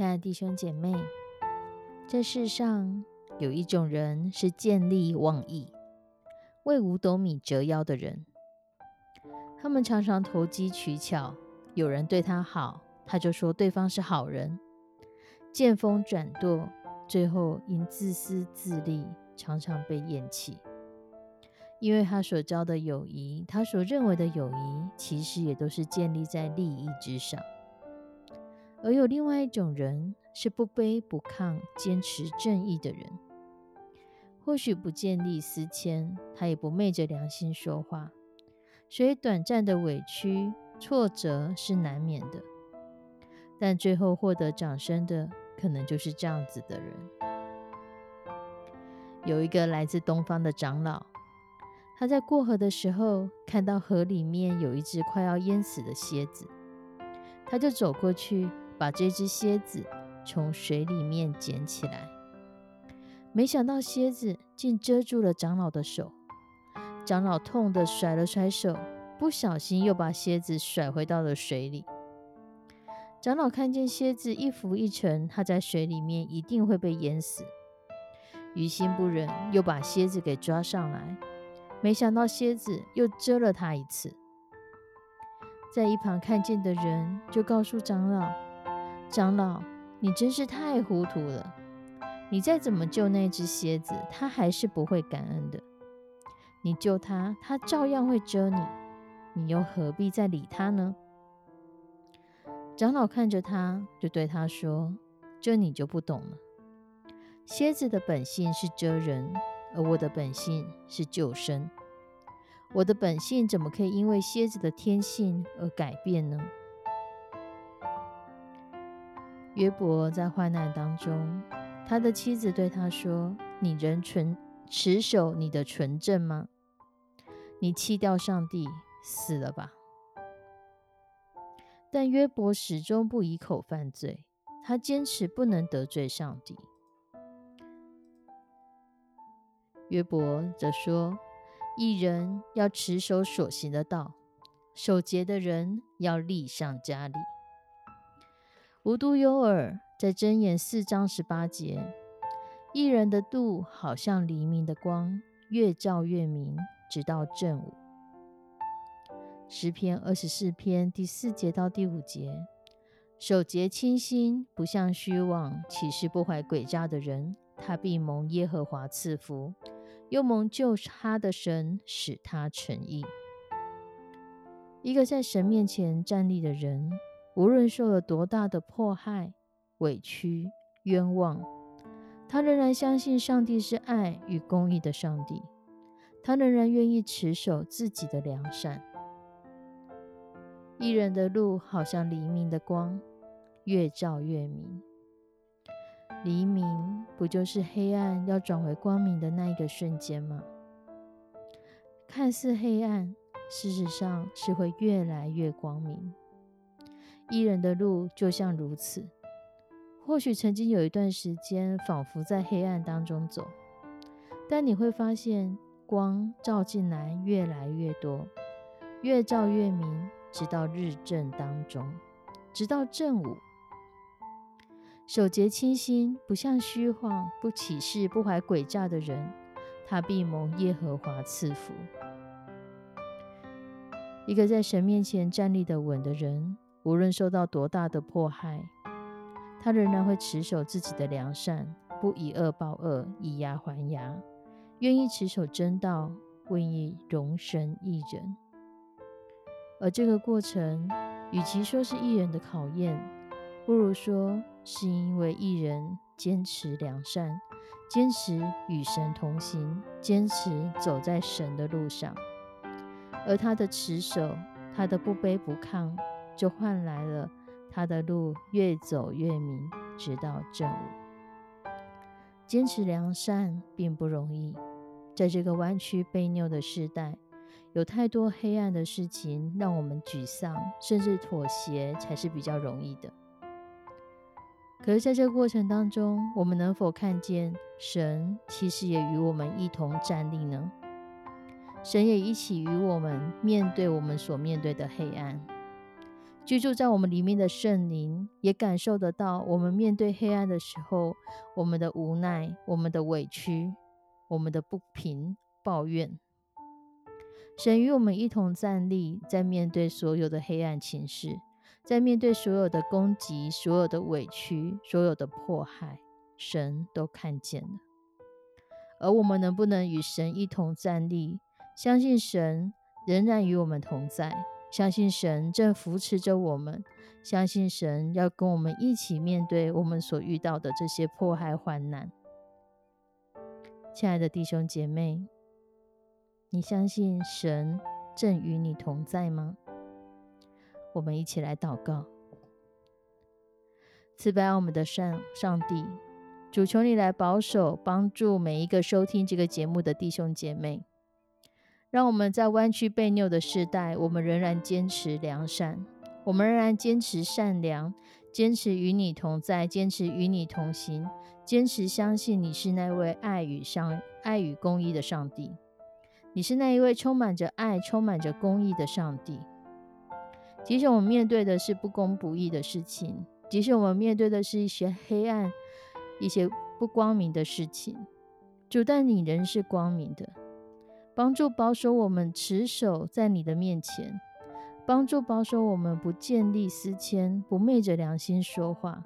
亲爱的弟兄姐妹，这世上有一种人是见利忘义、为五斗米折腰的人。他们常常投机取巧，有人对他好，他就说对方是好人，见风转舵，最后因自私自利，常常被厌弃。因为他所交的友谊，他所认为的友谊，其实也都是建立在利益之上。而有另外一种人，是不卑不亢、坚持正义的人。或许不见利思迁，他也不昧着良心说话，所以短暂的委屈、挫折是难免的。但最后获得掌声的，可能就是这样子的人。有一个来自东方的长老，他在过河的时候，看到河里面有一只快要淹死的蝎子，他就走过去。把这只蝎子从水里面捡起来，没想到蝎子竟遮住了长老的手。长老痛得甩了甩手，不小心又把蝎子甩回到了水里。长老看见蝎子一浮一沉，他在水里面一定会被淹死，于心不忍，又把蝎子给抓上来。没想到蝎子又蛰了他一次。在一旁看见的人就告诉长老。长老，你真是太糊涂了！你再怎么救那只蝎子，它还是不会感恩的。你救它，它照样会蛰你，你又何必再理它呢？长老看着他，就对他说：“这你就不懂了。蝎子的本性是蛰人，而我的本性是救生。我的本性怎么可以因为蝎子的天性而改变呢？”约伯在患难当中，他的妻子对他说：“你仍存持守你的纯正吗？你弃掉上帝，死了吧。”但约伯始终不以口犯罪，他坚持不能得罪上帝。约伯则说：“一人要持守所行的道，守节的人要立上加力。”无独有偶，在箴言四章十八节，一人的度好像黎明的光，越照越明，直到正午。诗篇二十四篇第四节到第五节，守节清心，不像虚妄，岂是不怀诡诈的人？他必蒙耶和华赐福，又蒙救他的神使他成义。一个在神面前站立的人。无论受了多大的迫害、委屈、冤枉，他仍然相信上帝是爱与公义的上帝。他仍然愿意持守自己的良善。一人的路好像黎明的光，越照越明。黎明不就是黑暗要转为光明的那一个瞬间吗？看似黑暗，事实上是会越来越光明。伊人的路就像如此。或许曾经有一段时间，仿佛在黑暗当中走，但你会发现光照进来越来越多，越照越明，直到日正当中，直到正午。守节清心，不像虚晃、不起誓、不怀诡诈的人，他必蒙耶和华赐福。一个在神面前站立的稳的人，无论受到多大的迫害，他仍然会持守自己的良善，不以恶报恶，以牙还牙，愿意持守真道，愿意容身一人。而这个过程，与其说是艺人的考验，不如说是因为艺人坚持良善，坚持与神同行，坚持走在神的路上。而他的持守，他的不卑不亢，就换来了他的路越走越明，直到正午。坚持良善并不容易，在这个弯曲背拗的时代，有太多黑暗的事情让我们沮丧，甚至妥协才是比较容易的。可是，在这过程当中，我们能否看见神其实也与我们一同站立呢？神也一起与我们面对我们所面对的黑暗，居住在我们里面的圣灵也感受得到，我们面对黑暗的时候，我们的无奈、我们的委屈、我们的不平、抱怨。神与我们一同站立，在面对所有的黑暗情势，在面对所有的攻击、所有的委屈、所有的迫害，神都看见了。而我们能不能与神一同站立？相信神仍然与我们同在，相信神正扶持着我们，相信神要跟我们一起面对我们所遇到的这些迫害患难。亲爱的弟兄姐妹，你相信神正与你同在吗？我们一起来祷告，慈悲我们的上上帝，主求你来保守帮助每一个收听这个节目的弟兄姐妹。让我们在弯曲被拗的时代，我们仍然坚持良善，我们仍然坚持善良，坚持与你同在，坚持与你同行，坚持相信你是那位爱与上爱与公义的上帝，你是那一位充满着爱、充满着公义的上帝。即使我们面对的是不公不义的事情，即使我们面对的是一些黑暗、一些不光明的事情，主，但你仍是光明的。帮助保守我们持守在你的面前，帮助保守我们不建立私谦，不昧着良心说话，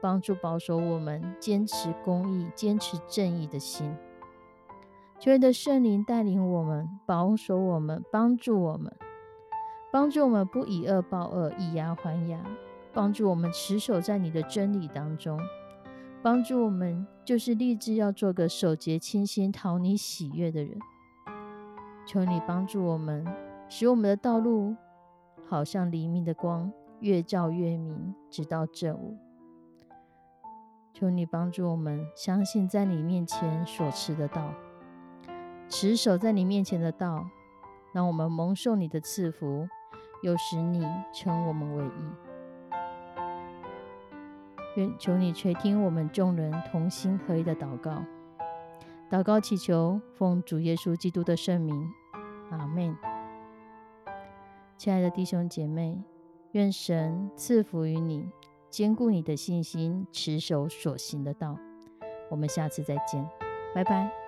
帮助保守我们坚持公义、坚持正义的心。求你的圣灵带领我们，保守我们，帮助我们，帮助我们不以恶报恶，以牙还牙，帮助我们持守在你的真理当中，帮助我们就是立志要做个守节清心、讨你喜悦的人。求你帮助我们，使我们的道路好像黎明的光，越照越明，直到正午。求你帮助我们，相信在你面前所持的道，持守在你面前的道，让我们蒙受你的赐福，又使你称我们为义。愿求你垂听我们众人同心合一的祷告。祷告祈求，奉主耶稣基督的圣名，阿门。亲爱的弟兄姐妹，愿神赐福于你，坚固你的信心，持守所行的道。我们下次再见，拜拜。